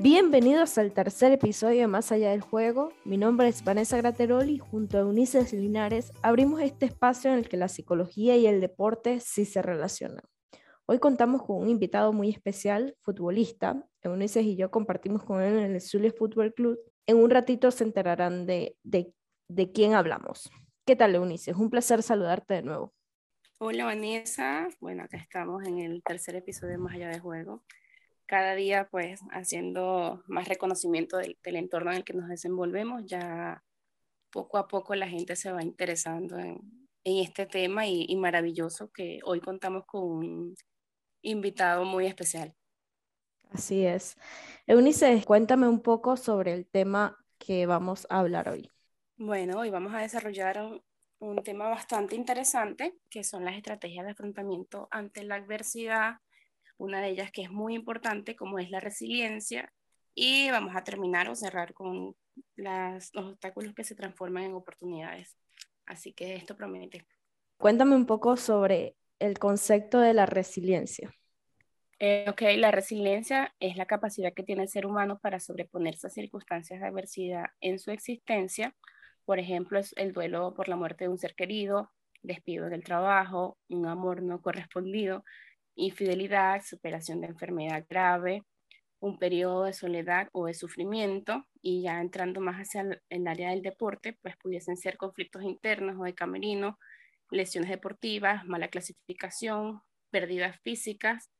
Bienvenidos al tercer episodio de Más Allá del Juego. Mi nombre es Vanessa Grateroli y junto a Eunices Linares abrimos este espacio en el que la psicología y el deporte sí se relacionan. Hoy contamos con un invitado muy especial, futbolista. Eunices y yo compartimos con él en el Zulia Football Club. En un ratito se enterarán de, de, de quién hablamos. ¿Qué tal, Eunices? Un placer saludarte de nuevo. Hola, Vanessa. Bueno, acá estamos en el tercer episodio de Más Allá del Juego cada día pues haciendo más reconocimiento del, entorno en el que nos desenvolvemos, ya poco a poco la gente se va interesando en, este tema y, maravilloso que hoy contamos con un invitado muy especial. Así es. Eunice, cuéntame un poco sobre el tema que vamos a hablar hoy. Bueno, hoy vamos a desarrollar un, un tema bastante interesante, que son las estrategias de afrontamiento ante la adversidad una de ellas que es muy importante, como es la resiliencia, y vamos a terminar o cerrar con las, los obstáculos que se transforman en oportunidades. Así que esto promete. Cuéntame un poco sobre el concepto de la resiliencia. Eh, ok, la resiliencia es la capacidad que tiene el ser humano para sobreponerse a circunstancias de adversidad en su existencia. Por ejemplo, es el duelo por la muerte de un ser querido, despido del trabajo, un amor no correspondido, infidelidad, superación de enfermedad grave, un periodo de soledad o de sufrimiento y ya entrando más hacia el, área del deporte, pues pudiesen ser conflictos internos o de camerino, lesiones deportivas, mala clasificación, pérdidas físicas,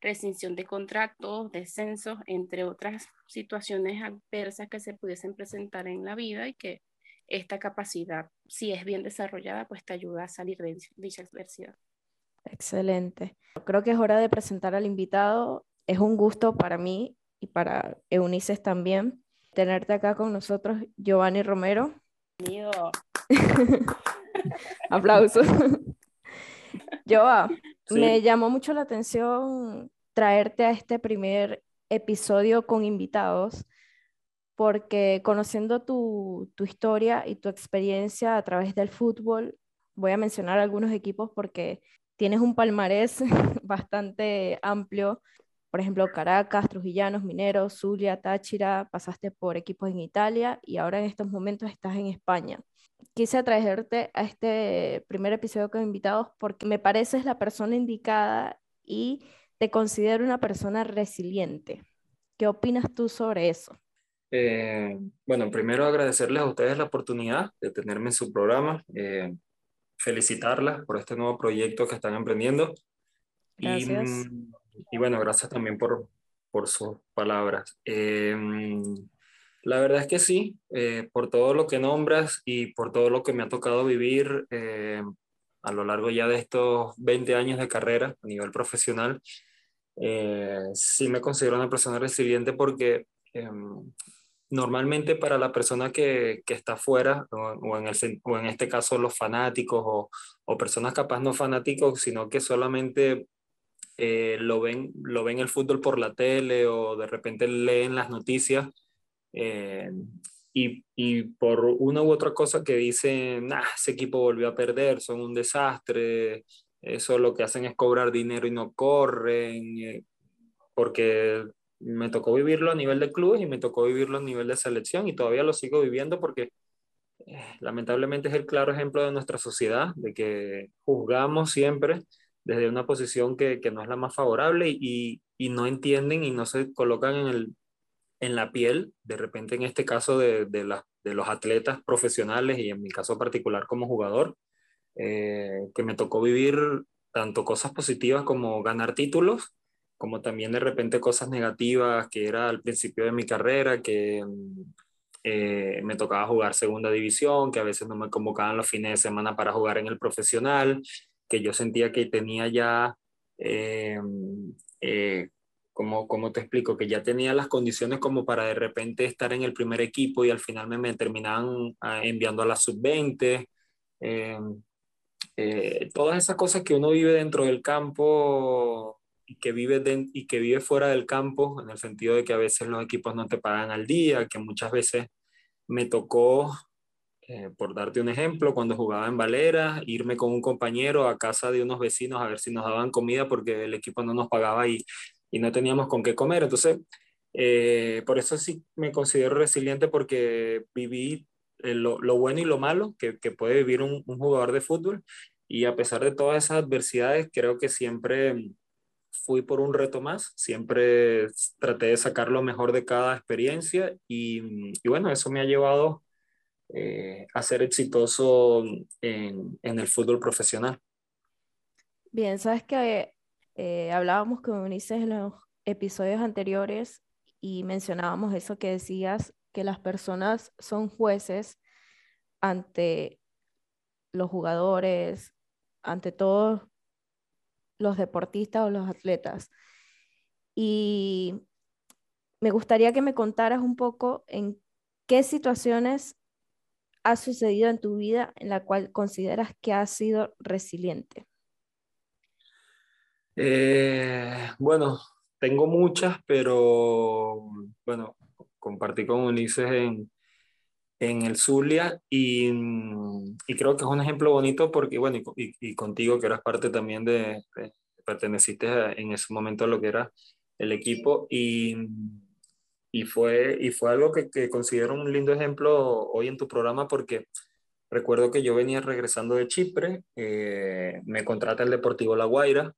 rescisión de contratos, descensos, entre otras situaciones adversas que se pudiesen presentar en la vida y que esta capacidad, si es bien desarrollada, pues te ayuda a salir de dicha adversidad. Excelente. Creo que es hora de presentar al invitado. Es un gusto para mí y para Eunices también tenerte acá con nosotros, Giovanni Romero. Bienvenido. Aplausos. Joa, me llamó mucho la atención traerte a este primer episodio con invitados, porque conociendo tu, tu historia y tu experiencia a través del fútbol, voy a mencionar algunos equipos porque tienes un palmarés bastante amplio. Por ejemplo, Caracas, Trujillanos, Mineros, Zulia, Táchira, pasaste por equipos en Italia y ahora en estos momentos estás en España. Quise traerte a este primer episodio con invitados porque me pareces la persona indicada y te considero una persona resiliente. ¿Qué opinas tú sobre eso? Eh, bueno, primero agradecerles a ustedes la oportunidad de tenerme en su programa. Eh, felicitarlas por este nuevo proyecto que están emprendiendo. Y, mm, y, bueno, gracias también por, por sus palabras. Em, la verdad es que sí, eh, por todo lo que nombras y por todo lo que me ha tocado vivir eh, a lo largo ya de estos 20 años de carrera a nivel profesional, eh, sí me considero una persona resiliente porque em, normalmente para la persona que, que está fuera, o, en el, o, en este caso los fanáticos o, o, personas capaz no fanáticos, sino que solamente eh, lo, ven, lo ven el fútbol por la tele o de repente leen las noticias eh, y, y, por una u otra cosa que dicen, nah, ese equipo volvió a perder, son un desastre, eso lo que hacen es cobrar dinero y no corren, eh, porque me tocó vivirlo a nivel de clubes y me tocó vivirlo a nivel de selección y todavía lo sigo viviendo porque eh, lamentablemente es el claro ejemplo de nuestra sociedad, de que juzgamos siempre desde una posición que, que no es la más favorable y, y, no entienden y no se colocan en, el, en la piel, de repente en este caso de, de, la, de los atletas profesionales y en mi caso particular como jugador, eh, que me tocó vivir tanto cosas positivas como ganar títulos como también de repente cosas negativas que era al principio de mi carrera, que mm, eh, me tocaba jugar segunda división, que a veces no me convocaban los fines de semana para jugar en el profesional, que yo sentía que tenía ya, eh, eh, como, como te explico, que ya tenía las condiciones como para de repente estar en el primer equipo y al final me, me terminaban ah, enviando a la sub-20. todas esas cosas que uno vive dentro del campo y que vive y que vive fuera del campo, en el sentido de que a veces los equipos no te pagan al día, que muchas veces me tocó, eh, por darte un ejemplo, cuando jugaba en Valera, irme con un compañero a casa de unos vecinos a ver si nos daban comida porque el equipo no nos pagaba y, y no teníamos con qué comer. Entonces, Eh, por eso sí me considero resiliente porque viví eh, lo, lo, bueno y lo malo que, que puede vivir un, un, jugador de fútbol y a pesar de todas esas adversidades creo que siempre fui por un reto más, siempre traté de sacar lo mejor de cada experiencia y, y bueno, eso me ha llevado eh, a ser exitoso en, en, el fútbol profesional. Bien, sabes que eh, hablábamos con Ulises en los episodios anteriores y mencionábamos eso que decías, que las personas son jueces ante los jugadores, ante todos los deportistas o los atletas. Y me gustaría que me contaras un poco en qué situaciones ha sucedido en tu vida en la cual consideras que has sido resiliente. Eh, bueno, tengo muchas, pero bueno, compartí con Ulises en, en el Zulia y, y, creo que es un ejemplo bonito porque, bueno, y, y contigo que eras parte también de, de, perteneciste en ese momento a lo que era el equipo y, y, fue, y fue algo que, que considero un lindo ejemplo hoy en tu programa porque recuerdo que yo venía regresando de Chipre, eh, me contrata el Deportivo La Guaira,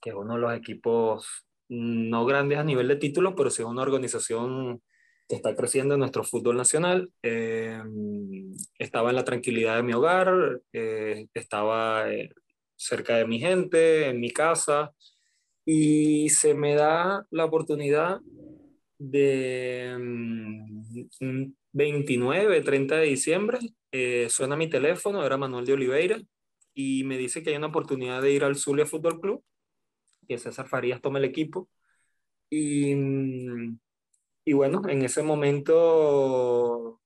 que es uno de los equipos no grandes a nivel de títulos, pero sí es una organización está creciendo en nuestro fútbol nacional. Eh, estaba en la tranquilidad de mi hogar, eh, estaba eh, cerca de mi gente, en mi casa, y se me da la oportunidad de 29, mm, 30 de diciembre, suena mi teléfono, era Manuel de Oliveira, y me dice que hay una oportunidad de ir al Zulia Fútbol Club, que César Farías tome el equipo. Y mm, y bueno, en ese momento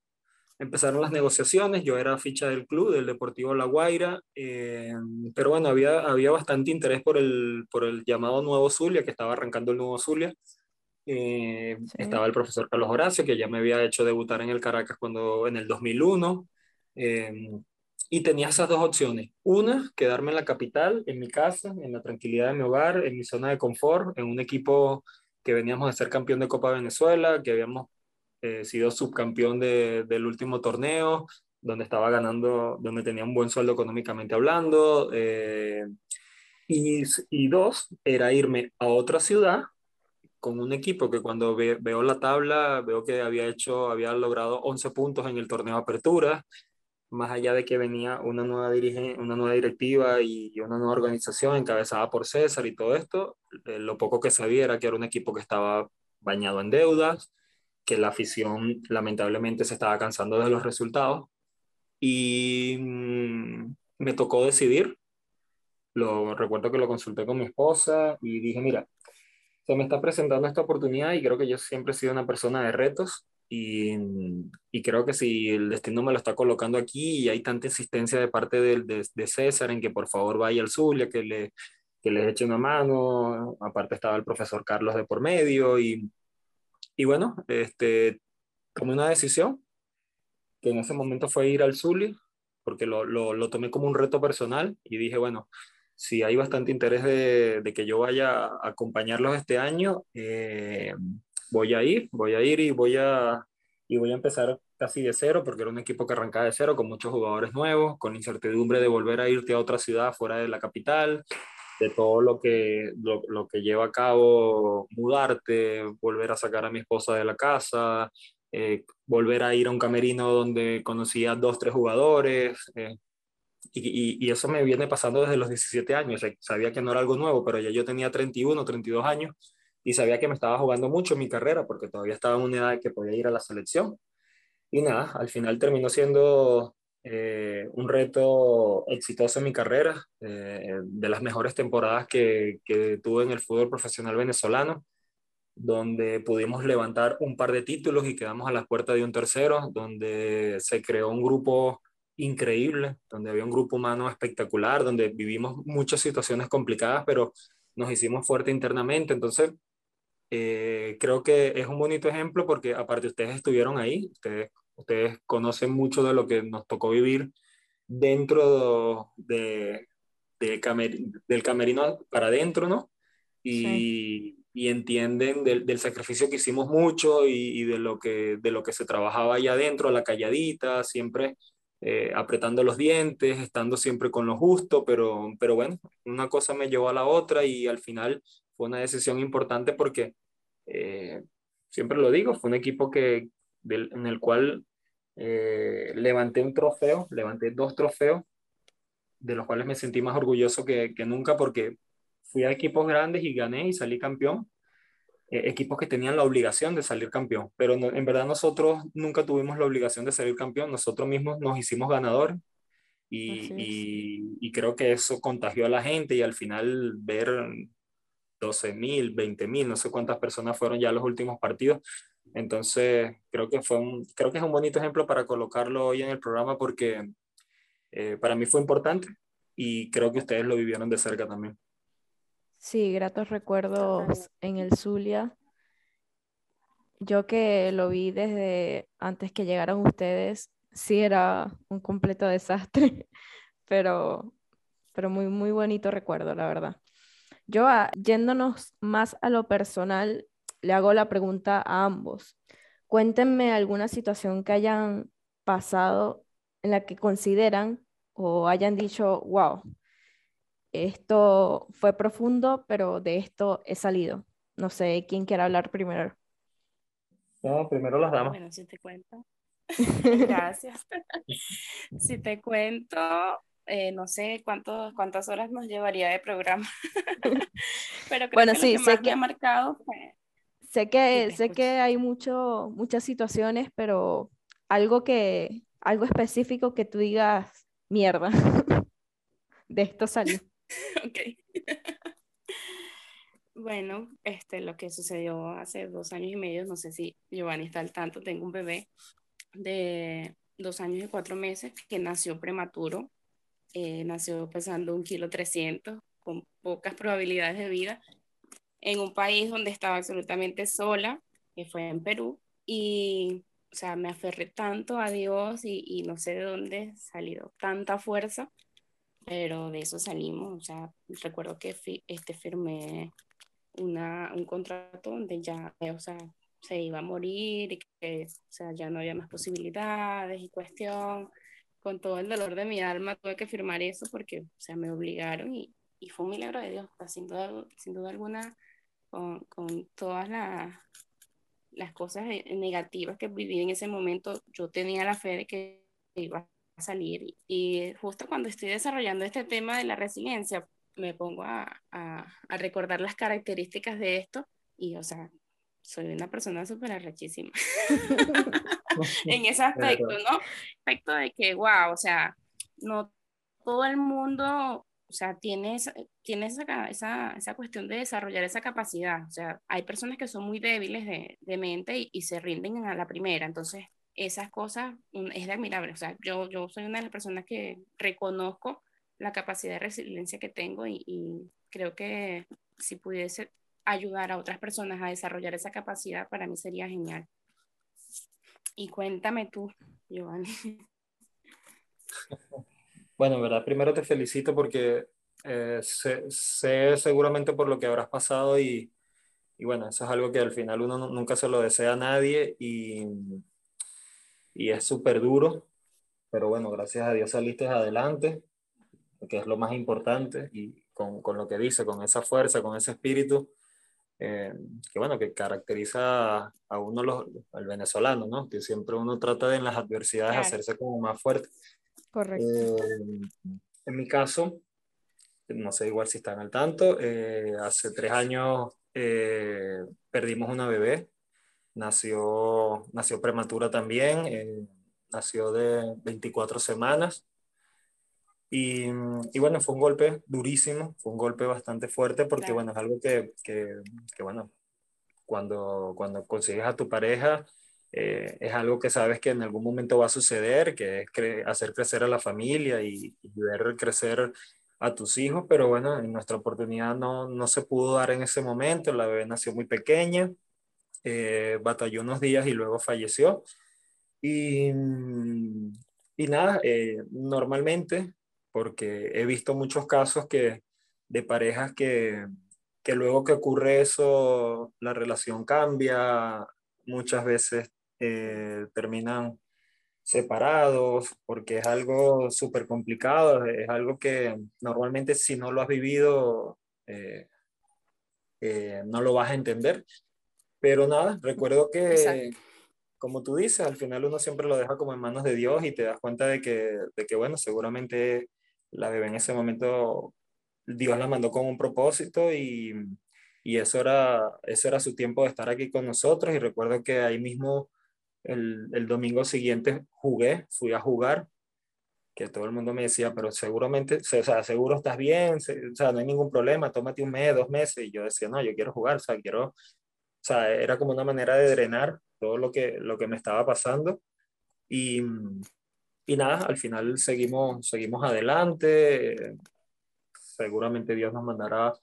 empezaron las negociaciones, yo era ficha del club, del Deportivo La Guaira, eh, pero bueno, había, había bastante interés por el, por el llamado Nuevo Zulia, que estaba arrancando el Nuevo Zulia. Eh, estaba el profesor Carlos Horacio, que ya me había hecho debutar en el Caracas cuando, en el 2001. Eh, y tenía esas dos opciones. Una, quedarme en la capital, en mi casa, en la tranquilidad de mi hogar, en mi zona de confort, en un equipo que veníamos de ser campeón de Copa Venezuela, que habíamos eh, sido subcampeón de, del último torneo, donde estaba ganando, donde tenía un buen sueldo económicamente hablando. Eh, y, y, dos, era irme a otra ciudad con un equipo que cuando veo la tabla, veo que había hecho, había logrado 11 puntos en el torneo apertura, más allá de que venía una nueva, una nueva directiva y una nueva organización encabezada por César y todo esto, eh, lo poco que sabía era que era un equipo que estaba bañado en deudas, que la afición lamentablemente se estaba cansando de los resultados y mm, me tocó decidir. Lo recuerdo que lo consulté con mi esposa y dije, mira, se me está presentando esta oportunidad y creo que yo siempre he sido una persona de retos y, y, creo que si el destino me lo está colocando aquí y hay tanta insistencia de parte de, de, de César en que por favor vaya al Zulia, que le, que les eche una mano, aparte estaba el profesor Carlos de por medio y, y bueno, este, tomé una decisión que en ese momento fue ir al Zulia, porque lo, lo, lo, tomé como un reto personal y dije, bueno, si hay bastante interés de, de que yo vaya a acompañarlos este año, eh, voy a ir, voy a ir y voy a, y voy a empezar casi de cero, porque era un equipo que arrancaba de cero, con muchos jugadores nuevos, con incertidumbre de volver a irte a otra ciudad fuera de la capital, de todo lo que, lo, lo que lleva a cabo mudarte, volver a sacar a mi esposa de la casa, eh, volver a ir a un camerino donde conocía dos, tres jugadores. Eh, y, y, eso me viene pasando desde los 17 años. Sabía que no era algo nuevo, pero ya yo tenía 31, 32 años y sabía que me estaba jugando mucho mi carrera porque todavía estaba en una edad que podía ir a la selección. Y nada, al final terminó siendo eh, un reto exitoso en mi carrera, eh, de las mejores temporadas que, que, tuve en el fútbol profesional venezolano, donde pudimos levantar un par de títulos y quedamos a las puertas de un tercero, donde se creó un grupo increíble, donde había un grupo humano espectacular, donde vivimos muchas situaciones complicadas, pero nos hicimos fuerte internamente. Entonces, eh, creo que es un bonito ejemplo porque aparte ustedes estuvieron ahí, ustedes, ustedes conocen mucho de lo que nos tocó vivir dentro de, de camer, del camerino para adentro, ¿no? Y, sí. y entienden del, del, sacrificio que hicimos mucho y, y, de, lo que, de lo que se trabajaba allá adentro, a la calladita, siempre eh, apretando los dientes, estando siempre con lo justo, pero, pero bueno, una cosa me llevó a la otra y al final fue una decisión importante porque, eh, siempre lo digo, fue un equipo que, del, en el cual eh, levanté un trofeo, levanté dos trofeos, de los cuales me sentí más orgulloso que, que nunca porque fui a equipos grandes y gané y salí campeón, eh, equipos que tenían la obligación de salir campeón, pero en verdad nosotros nunca tuvimos la obligación de salir campeón, nosotros mismos nos hicimos ganadores y, y, y, creo que eso contagió a la gente y al final ver 12 mil, 20 mil, no sé cuántas personas fueron ya los últimos partidos. Entonces, creo que, fue un, creo que es un bonito ejemplo para colocarlo hoy en el programa porque eh, para mí fue importante y creo que ustedes lo vivieron de cerca también. Sí, gratos recuerdos en el Zulia. Yo que lo vi desde antes que llegaran ustedes, sí era un completo desastre, pero, pero muy, muy bonito recuerdo, la verdad. Yo, ah, yéndonos más a lo personal, le hago la pregunta a ambos. Cuéntenme alguna situación que hayan pasado en la que consideran o hayan dicho, wow, esto fue profundo, pero de esto he salido. No sé quién quiere hablar primero. No, primero las damas. Bueno, si te cuento. Gracias. si te cuento, eh, no sé cuánto, cuántas horas nos llevaría de programa. pero creo bueno, que sí, lo que sé más que... Me ha marcado fue... Sé que, sé que hay mucho, muchas situaciones, pero algo que, algo específico que tú digas, mierda, de esto salió. ok. bueno, este, lo que sucedió hace dos años y medio, no sé si Giovanni está al tanto, tengo un bebé de dos años y cuatro meses que nació prematuro, eh, nació pesando un kilo trescientos, con pocas probabilidades de vida, en un país donde estaba absolutamente sola, que fue en Perú, y, o sea, me aferré tanto a Dios y, y no sé de dónde salió tanta fuerza pero de eso salimos, o sea, recuerdo que este, firmé una, un contrato donde ya, o sea, se iba a morir y que, o sea, ya no había más posibilidades y cuestión, con todo el dolor de mi alma tuve que firmar eso porque, o sea, me obligaron y, y fue un milagro de Dios, sin duda, sin duda alguna, con, con todas las, las cosas negativas que viví en ese momento, yo tenía la fe de que iba salir. Y justo cuando estoy desarrollando este tema de la resiliencia, me pongo a, a, a recordar las características de esto y, o sea, soy una persona súper arrechísima en ese aspecto, ¿no? Aspecto de que, wow, o sea, no todo el mundo, o sea, tiene, esa, tiene esa, esa, esa, cuestión de desarrollar esa capacidad. O sea, hay personas que son muy débiles de, de mente y, y, se rinden a la primera. Entonces, esas cosas es de admirable. O sea, yo, yo soy una de las personas que reconozco la capacidad de resiliencia que tengo y, y creo que si pudiese ayudar a otras personas a desarrollar esa capacidad, para mí sería genial. Y cuéntame tú, Giovanni. Bueno, verdad, primero te felicito porque eh, sé, sé, seguramente por lo que habrás pasado y, y, bueno, eso es algo que al final uno nunca se lo desea a nadie y, y es súper duro, pero bueno, gracias a Dios saliste adelante, que es lo más importante, y con, con lo que dice, con esa fuerza, con ese espíritu, eh, que bueno, que caracteriza a uno, los, al venezolano, ¿no? Que siempre uno trata de en las adversidades claro. hacerse como más fuerte. Correcto. Eh, en mi caso, no sé igual si están al tanto, eh, hace tres años eh, perdimos una bebé, nació, nació prematura también, eh, nació de 24 semanas. Y, y, bueno, fue un golpe durísimo, fue un golpe bastante fuerte porque, claro. bueno, es algo que, que, que, bueno, cuando, cuando consigues a tu pareja, eh, es algo que sabes que en algún momento va a suceder, que es cre hacer crecer a la familia y, y, ver crecer a tus hijos, pero bueno, en nuestra oportunidad no, no se pudo dar en ese momento, la bebé nació muy pequeña, eh, batalló unos días y luego falleció. Y, y nada, eh, normalmente, porque he visto muchos casos que, de parejas que, que luego que ocurre eso, la relación cambia, muchas veces eh, terminan separados, porque es algo súper complicado, es algo que normalmente si no lo has vivido, eh, eh, no lo vas a entender. Pero nada, recuerdo que, como tú dices, al final uno siempre lo deja como en manos de Dios y te das cuenta de que, de que bueno, seguramente la bebé en ese momento, Dios la mandó con un propósito y, y eso, era, eso era su tiempo de estar aquí con nosotros. Y recuerdo que ahí mismo el, el, domingo siguiente jugué, fui a jugar, que todo el mundo me decía, pero seguramente, o sea, seguro estás bien, o sea, no hay ningún problema, tómate un mes, dos meses. Y yo decía, no, yo quiero jugar, o sea, quiero, o sea, era como una manera de drenar todo lo que, lo que me estaba pasando. Y, y nada, al final seguimos, seguimos adelante. Seguramente Dios nos mandará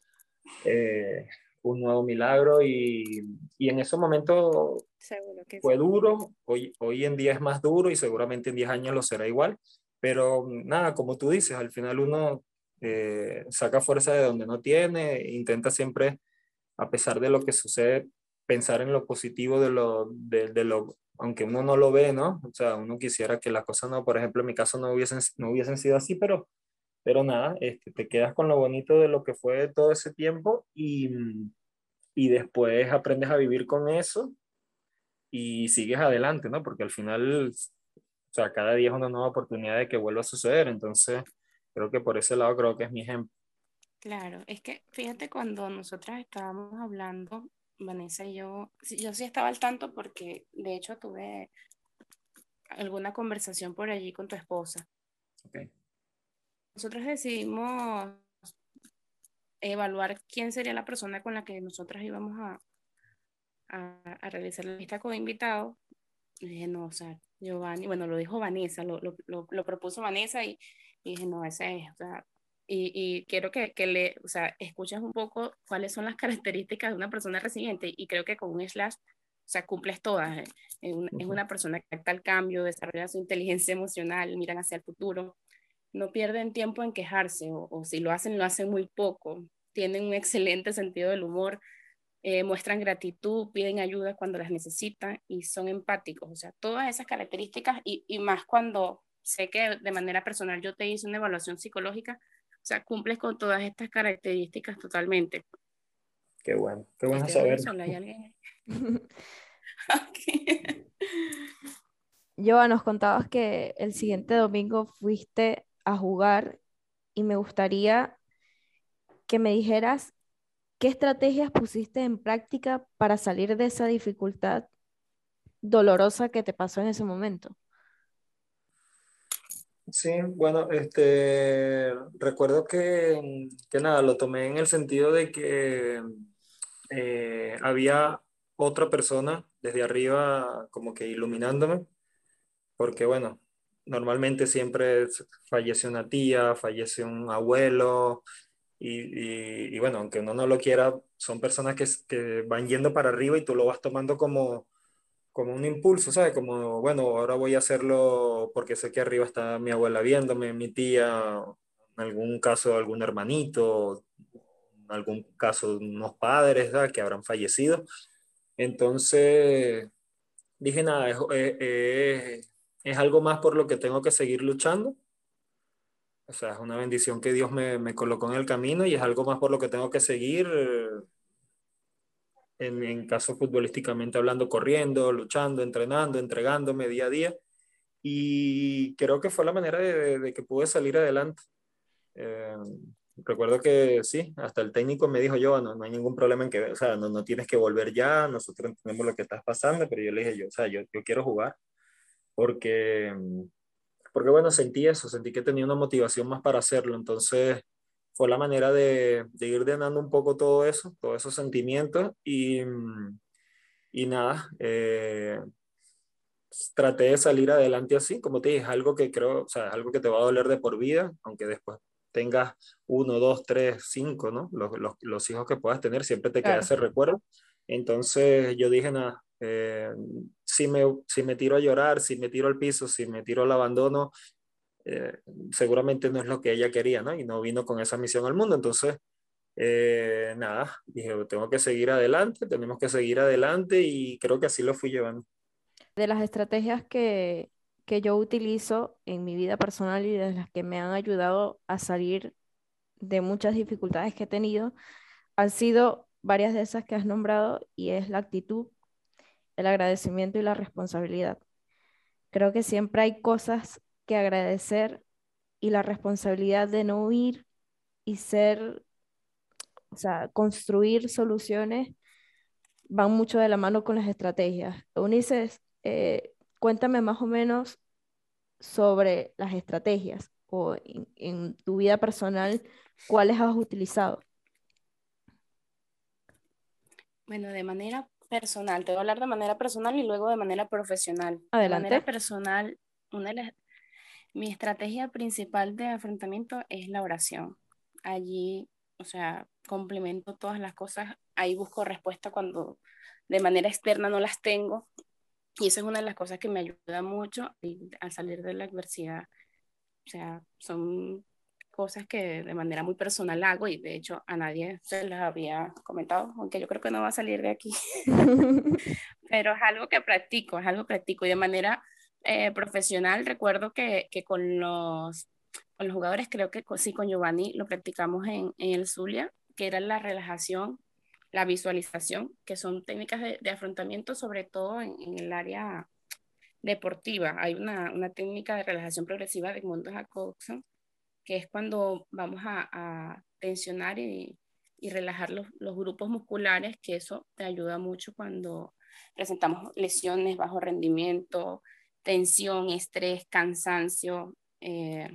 eh, un nuevo milagro y, y en ese momento fue duro, hoy, hoy en día es más duro y seguramente en 10 años lo será igual, pero nada, como tú dices, al final uno eh, saca fuerza de donde no tiene, intenta siempre, a pesar de lo que sucede, pensar en lo positivo de lo, de, de lo, aunque uno no lo ve, ¿no? O sea, uno quisiera que las cosas no, por ejemplo, en mi caso no hubiesen, no hubiesen sido así, pero pero nada, este, te quedas con lo bonito de lo que fue todo ese tiempo y, y después aprendes a vivir con eso y sigues adelante, ¿no? Porque al final, o sea, cada día es una nueva oportunidad de que vuelva a suceder. Entonces, creo que por ese lado creo que es mi ejemplo. Claro, es que fíjate cuando nosotras estábamos hablando, Vanessa y yo, yo sí estaba al tanto porque de hecho tuve alguna conversación por allí con tu esposa. Okay nosotros decidimos evaluar quién sería la persona con la que nosotras íbamos a, a, realizar la lista con invitados, dije, no, o sea, Giovanni, bueno, lo dijo Vanessa, lo, lo, lo, propuso Vanessa y, dije, no, ese es, o sea, y, y, quiero que, que, le, o sea, escuches un poco cuáles son las características de una persona resiliente y creo que con un slash, o sea, cumples todas. Es, es una persona que acta al cambio, desarrolla su inteligencia emocional, miran hacia el futuro, no pierden tiempo en quejarse o, si lo hacen, lo hacen muy poco. Tienen un excelente sentido del humor, eh, muestran gratitud, piden ayuda cuando las necesitan y son empáticos. O sea, todas esas características y, y más cuando sé que de manera personal yo te hice una evaluación psicológica, o sea, cumples con todas estas características totalmente. Qué bueno, qué bueno saber. Joa, nos contabas que el siguiente domingo fuiste a jugar y me gustaría que me dijeras qué estrategias pusiste en práctica para salir de esa dificultad dolorosa que te pasó en ese momento. Sí, bueno, este, recuerdo que, que nada, lo tomé en el sentido de que eh, había otra persona desde arriba como que iluminándome, porque bueno, normalmente siempre fallece una tía, fallece un abuelo, y, y, bueno, aunque uno no lo quiera, son personas que, que, van yendo para arriba y tú lo vas tomando como, como un impulso, ¿sabes? Como, bueno, ahora voy a hacerlo porque sé que arriba está mi abuela viéndome, mi tía, en algún caso algún hermanito, en algún caso unos padres ¿sabes? que habrán fallecido. Entonces, dije, nada, es, es algo más por lo que tengo que seguir luchando. O sea, es una bendición que Dios me, me colocó en el camino y es algo más por lo que tengo que seguir, eh, en, en caso futbolísticamente hablando, corriendo, luchando, entrenando, entregándome día a día. Y creo que fue la manera de, de, que pude salir adelante. Eh, recuerdo que sí, hasta el técnico me dijo yo, no, no hay ningún problema en que, o sea, no, no tienes que volver ya, nosotros entendemos lo que estás pasando, pero yo le dije yo, o sea, yo, yo quiero jugar porque, porque bueno, sentí eso, sentí que tenía una motivación más para hacerlo, entonces fue la manera de, de ir denando un poco todo eso, todos esos sentimientos y, y nada, eh, traté de salir adelante así, como te dije, es algo que creo, o sea, es algo que te va a doler de por vida, aunque después tengas uno, dos, tres, cinco, ¿no? Los, los, los hijos que puedas tener, siempre te queda ese recuerdo. Entonces yo dije, nada, eh, si, me, si me tiro a llorar, si me tiro al piso, si me tiro al abandono, eh, seguramente no es lo que ella quería, ¿no? Y no vino con esa misión al mundo. Entonces, eh, nada, dije, tengo que seguir adelante, tenemos que seguir adelante y creo que así lo fui llevando. De las estrategias que, que yo utilizo en mi vida personal y de las que me han ayudado a salir de muchas dificultades que he tenido, han sido varias de esas que has nombrado y es la actitud, el agradecimiento y la responsabilidad. Creo que siempre hay cosas que agradecer y la responsabilidad de no huir y ser, o sea, construir soluciones van mucho de la mano con las estrategias. Unices, eh, cuéntame más o menos sobre las estrategias o en, tu vida personal, ¿cuáles has utilizado? Bueno, de manera personal, te voy a hablar de manera personal y luego de manera profesional. Adelante. De manera personal, una de las, mi estrategia principal de afrontamiento es la oración. Allí, o sea, complemento todas las cosas, ahí busco respuesta cuando de manera externa no las tengo. Y esa es una de las cosas que me ayuda mucho al salir de la adversidad. O sea, son cosas que de manera muy personal hago y de hecho a nadie se las había comentado, aunque yo creo que no va a salir de aquí. Pero es algo que practico, es algo que practico y de manera eh, profesional recuerdo que, que con, los, con los jugadores, creo que sí, con Giovanni lo practicamos en, en el Zulia, que era la relajación, la visualización, que son técnicas de, de afrontamiento sobre todo en, en, el área deportiva. Hay una, una técnica de relajación progresiva de Edmundo Jacobson que es cuando vamos a, a tensionar y, y relajar los, los, grupos musculares, que eso te ayuda mucho cuando presentamos lesiones, bajo rendimiento, tensión, estrés, cansancio, eh,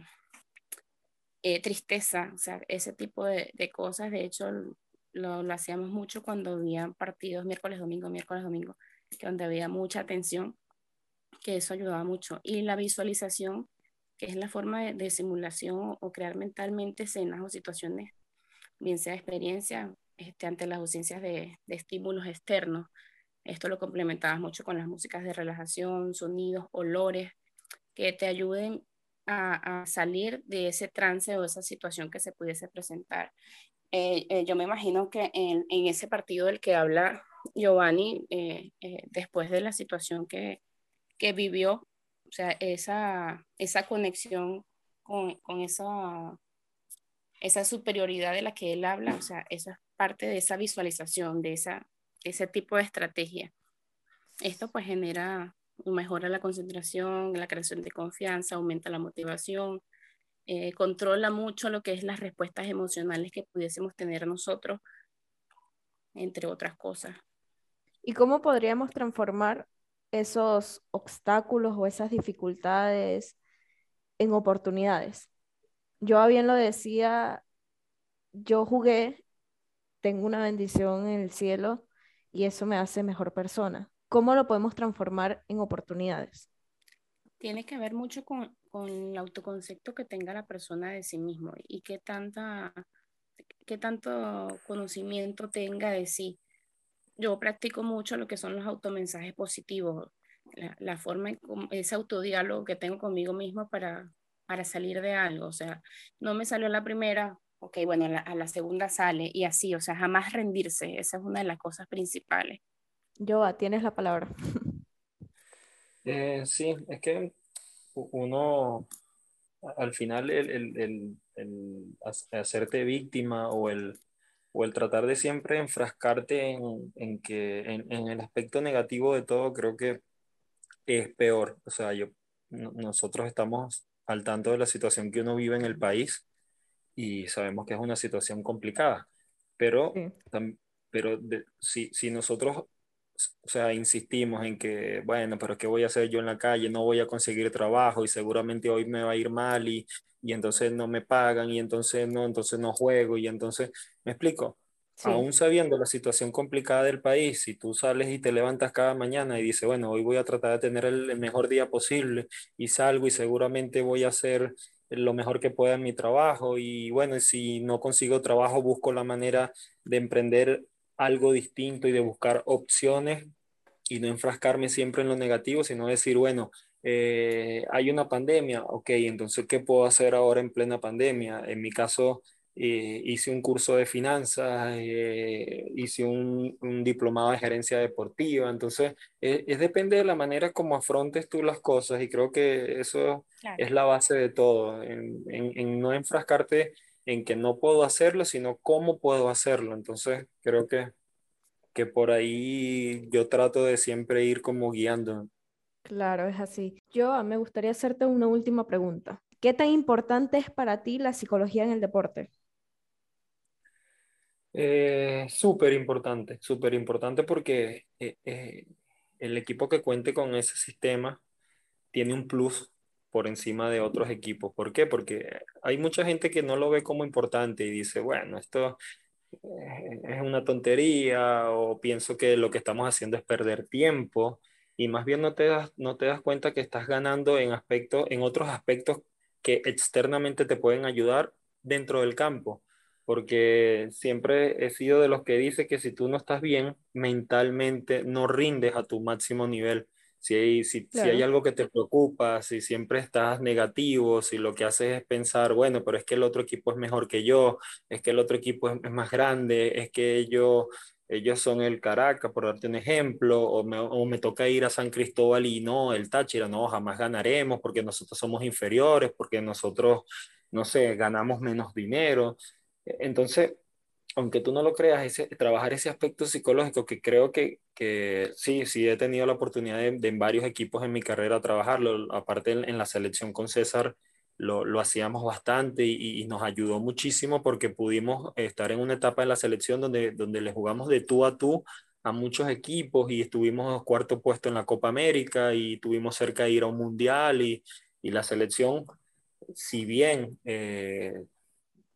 eh, tristeza, o sea, ese tipo de, de cosas. De hecho, lo, lo, hacíamos mucho cuando había partidos miércoles, domingo, miércoles, domingo, que donde había mucha tensión, que eso ayudaba mucho. Y la visualización que es la forma de, de, simulación o crear mentalmente escenas o situaciones, bien sea experiencia este, ante las ausencias de, de estímulos externos. Esto lo complementabas mucho con las músicas de relajación, sonidos, olores, que te ayuden a, salir de ese trance o esa situación que se pudiese presentar. Eh, eh, yo me imagino que en, ese partido del que habla Giovanni, eh, después de la situación que, que vivió, o sea, esa, esa conexión con, con esa, esa superioridad de la que él habla, o sea, esa es parte de esa visualización, de esa, ese tipo de estrategia. Esto pues genera, mejora la concentración, la creación de confianza, aumenta la motivación, eh, controla mucho lo que es las respuestas emocionales que pudiésemos tener nosotros, entre otras cosas. ¿Y cómo podríamos transformar esos obstáculos o esas dificultades en oportunidades. Yo bien lo decía, yo jugué, tengo una bendición en el cielo y eso me hace mejor persona. ¿Cómo lo podemos transformar en oportunidades? Tiene que ver mucho con, con el autoconcepto que tenga la persona de sí mismo y qué, tanta, qué tanto conocimiento tenga de sí yo practico mucho lo que son los automensajes positivos, la, la forma, ese autodiálogo que tengo conmigo mismo para, para salir de algo. O sea, no me salió la primera, ok, bueno, a la, a la segunda sale y así, o sea, jamás rendirse. Esa es una de las cosas principales. Joa, tienes la palabra. Eh, sí, es que uno, al final, el, el, el, el hacerte víctima o el o el tratar de siempre enfrascarte en, en que en, en, el aspecto negativo de todo, creo que es peor. O sea, yo, nosotros estamos al tanto de la situación que uno vive en el país y sabemos que es una situación complicada, pero, sí. pero de, si, si nosotros o sea, insistimos en que, bueno, pero ¿qué voy a hacer yo en la calle? No voy a conseguir trabajo y seguramente hoy me va a ir mal y, y entonces no me pagan y entonces no, entonces no juego y entonces, ¿me explico? Sí. Aún sabiendo la situación complicada del país, si tú sales y te levantas cada mañana y dices, bueno, hoy voy a tratar de tener el mejor día posible y salgo y seguramente voy a hacer lo mejor que pueda en mi trabajo y bueno, si no consigo trabajo, busco la manera de emprender algo distinto y de buscar opciones y no enfrascarme siempre en lo negativo, sino decir, bueno, eh, hay una pandemia, ok, entonces, ¿qué puedo hacer ahora en plena pandemia? En mi caso, eh, hice un curso de finanzas, eh, hice un, un, diplomado de gerencia deportiva, entonces eh, es, depende de la manera como afrontes tú las cosas y creo que eso es la base de todo, en, en, en, no enfrascarte en que no puedo hacerlo, sino cómo puedo hacerlo, entonces creo que, que por ahí yo trato de siempre ir como guiando. Claro, es así. Yo me gustaría hacerte una última pregunta. ¿Qué tan importante es para ti la psicología en el deporte? Eh, súper importante, súper importante porque eh, eh, el equipo que cuente con ese sistema tiene un plus por encima de otros equipos. ¿Por qué? Porque hay mucha gente que no lo ve como importante y dice, bueno, esto es una tontería o pienso que lo que estamos haciendo es perder tiempo y más bien no te das, no te das cuenta que estás ganando en, aspectos, en otros aspectos que externamente te pueden ayudar dentro del campo porque siempre he sido de los que dice que si tú no estás bien mentalmente, no rindes a tu máximo nivel. Si hay, si, si hay algo que te preocupa, si siempre estás negativo, si lo que haces es pensar, bueno, pero es que el otro equipo es mejor que yo, es que el otro equipo es, es más grande, es que ellos, ellos son el Caracas, por darte un ejemplo, o me, o me toca ir a San Cristóbal y no, el Táchira, no, jamás ganaremos porque nosotros somos inferiores, porque nosotros, no sé, ganamos menos dinero. Entonces, aunque tú no lo creas, ese, trabajar ese aspecto psicológico que creo que, que sí, sí he tenido la oportunidad de, en varios equipos en mi carrera trabajarlo, aparte en, la selección con César lo, lo hacíamos bastante y, y, nos ayudó muchísimo porque pudimos estar en una etapa de la selección donde, donde le jugamos de tú a tú a muchos equipos y estuvimos cuarto puesto en la Copa América y tuvimos cerca de ir a un mundial y, y la selección, si bien... Eh,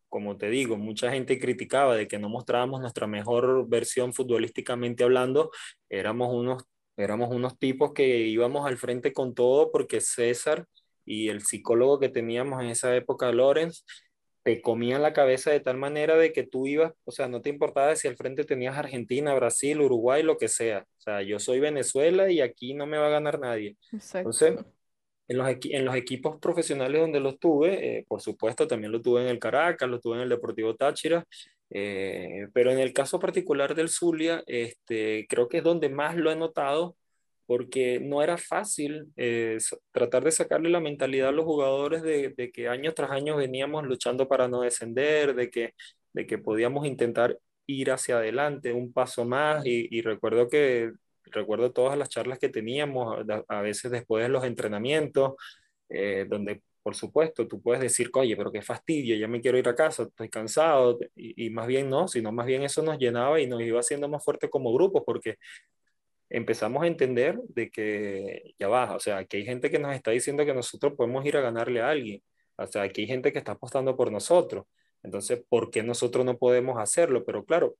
como te digo, mucha gente criticaba de que no mostrábamos nuestra mejor versión futbolísticamente hablando, éramos unos, éramos unos tipos que íbamos al frente con todo porque César y el psicólogo que teníamos en esa época, Lorenz, te comían la cabeza de tal manera de que tú ibas, o sea, no te importaba si al frente tenías Argentina, Brasil, Uruguay, lo que sea. O sea, yo soy Venezuela y aquí no me va a ganar nadie. Exacto. Entonces, en los, en los equipos profesionales donde los tuve, eh, por supuesto, también lo tuve en el Caracas, lo tuve en el Deportivo Táchira, eh, pero en el caso particular del Zulia, este, creo que es donde más lo he notado, porque no era fácil eh, tratar de sacarle la mentalidad a los jugadores de, de, que año tras año veníamos luchando para no descender, de que, de que podíamos intentar ir hacia adelante un paso más, y, y recuerdo que recuerdo todas las charlas que teníamos, a, veces después de los entrenamientos, eh, donde por supuesto tú puedes decir, oye, pero qué fastidio, ya me quiero ir a casa, estoy cansado, y, más bien no, sino más bien eso nos llenaba y nos iba haciendo más fuerte como grupo, porque empezamos a entender de que ya va, o sea, aquí hay gente que nos está diciendo que nosotros podemos ir a ganarle a alguien, o sea, aquí hay gente que está apostando por nosotros, entonces, ¿por qué nosotros no podemos hacerlo? Pero claro,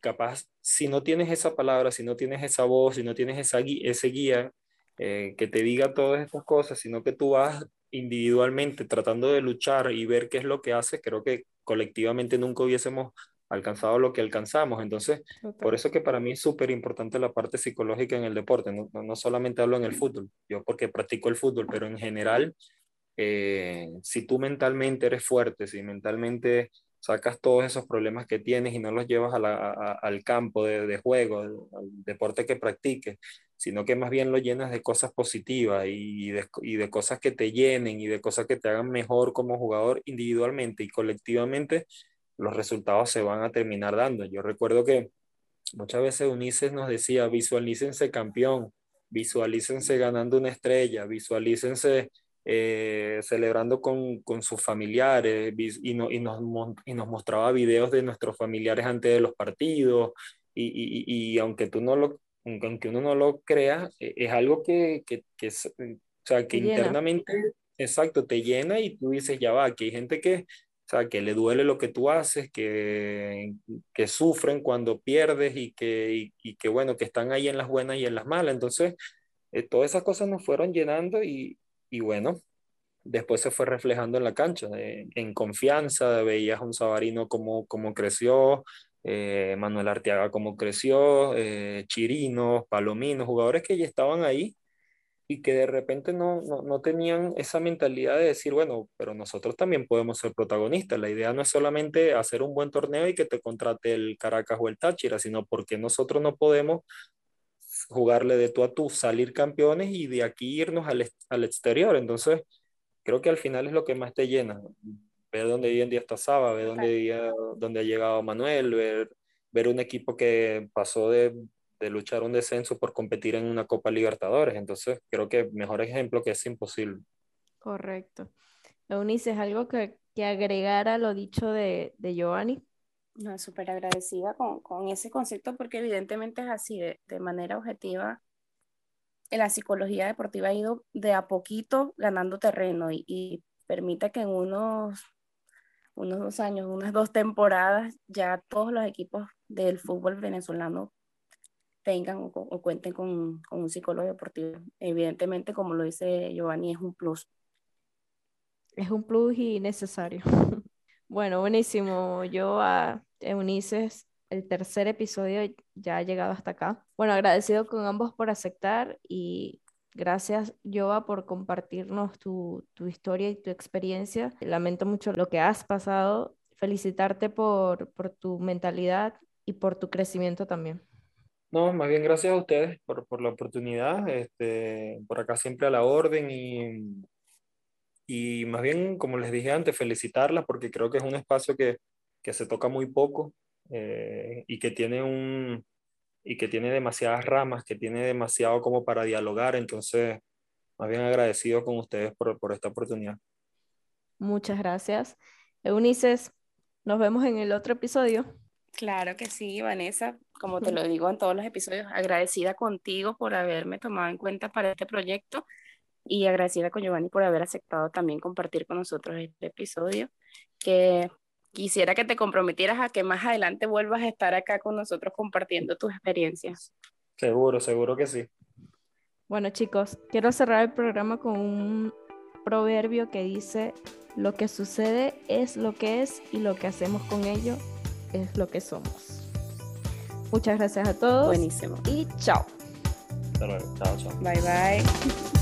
capaz, si no tienes esa palabra, si no tienes esa voz, si no tienes esa ese guía eh, que te diga todas estas cosas, sino que tú vas individualmente tratando de luchar y ver qué es lo que haces, creo que colectivamente nunca hubiésemos alcanzado lo que alcanzamos. Entonces, por eso que para mí es súper importante la parte psicológica en el deporte. No, no, solamente hablo en el fútbol, yo porque practico el fútbol, pero en general, eh, si tú mentalmente eres fuerte, si mentalmente sacas todos esos problemas que tienes y no los llevas al campo de, juego, al, deporte que practiques, sino que más bien lo llenas de cosas positivas y de, y de, cosas que te llenen y de cosas que te hagan mejor como jugador individualmente y colectivamente, los resultados se van a terminar dando. Yo recuerdo que muchas veces Unices nos decía, visualícense campeón, visualícense ganando una estrella, visualícense eh, celebrando con, con, sus familiares y, no, y, nos, y, nos, mostraba videos de nuestros familiares antes de los partidos y, y aunque tú no lo aunque uno no lo crea e, es algo que, que, que o sea que internamente exacto te llena y tú dices ya va aquí hay gente que o sea, que le duele lo que tú haces, que, que sufren cuando pierdes y que, y, que, bueno, que están ahí en las buenas y en las malas. Entonces, eh, todas esas cosas nos fueron llenando y, y bueno, después se fue reflejando en la cancha, en confianza, veías a un Sabarino como, como creció, eh, Manuel Arteaga como creció, eh, Chirino, Palomino, jugadores que ya estaban ahí y que de repente no, no, no, tenían esa mentalidad de decir, bueno, pero nosotros también podemos ser protagonistas. La idea no es solamente hacer un buen torneo y que te contrate el Caracas o el Táchira, sino porque nosotros no podemos jugarle de tú a tú, salir campeones y de aquí irnos al, al exterior. Entonces, creo que al final es lo que más te llena. Ver dónde hoy en día está Saba, ver dónde, día, dónde ha llegado Manuel, ver, ver un equipo que pasó de, de, luchar un descenso por competir en una Copa Libertadores. Entonces, creo que mejor ejemplo que es imposible. Correcto. Eunice, ¿es algo que, que agregar a lo dicho de, de Giovanni? No, súper agradecida con, con, ese concepto porque evidentemente es así, de, de manera objetiva, la psicología deportiva ha ido de a poquito ganando terreno y, y permite que en unos, unos dos años, unas dos temporadas, ya todos los equipos del fútbol venezolano tengan o, o cuenten con, con, un psicólogo deportivo. Evidentemente, como lo dice Giovanni, es un plus. Es un plus y necesario. bueno, buenísimo. Yo Eunice el tercer episodio ya ha llegado hasta acá. Bueno, agradecido con ambos por aceptar y gracias, Joa, por compartirnos tu, tu, historia y tu experiencia. Lamento mucho lo que has pasado. Felicitarte por, por tu mentalidad y por tu crecimiento también. No, más bien gracias a ustedes por, por la oportunidad. Este, por acá siempre a la orden y, y más bien, como les dije antes, felicitarlas porque creo que es un espacio que, que se toca muy poco eh, y que tiene un y que tiene demasiadas ramas, que tiene demasiado como para dialogar, entonces más bien agradecido con ustedes por, por esta oportunidad. Muchas gracias. Eunices, nos vemos en el otro episodio. Claro que sí, Vanessa, como te lo digo en todos los episodios, agradecida contigo por haberme tomado en cuenta para este proyecto y agradecida con Giovanni por haber aceptado también compartir con nosotros este episodio, que quisiera que te comprometieras a que más adelante vuelvas a estar acá con nosotros compartiendo tus experiencias. Seguro, seguro que sí. Bueno chicos, quiero cerrar el programa con un proverbio que dice, lo que sucede es lo que es y lo que hacemos con ello es lo que somos. Muchas gracias a todos. Buenísimo. Y chao. Hasta luego. Chao, chao. Bye bye.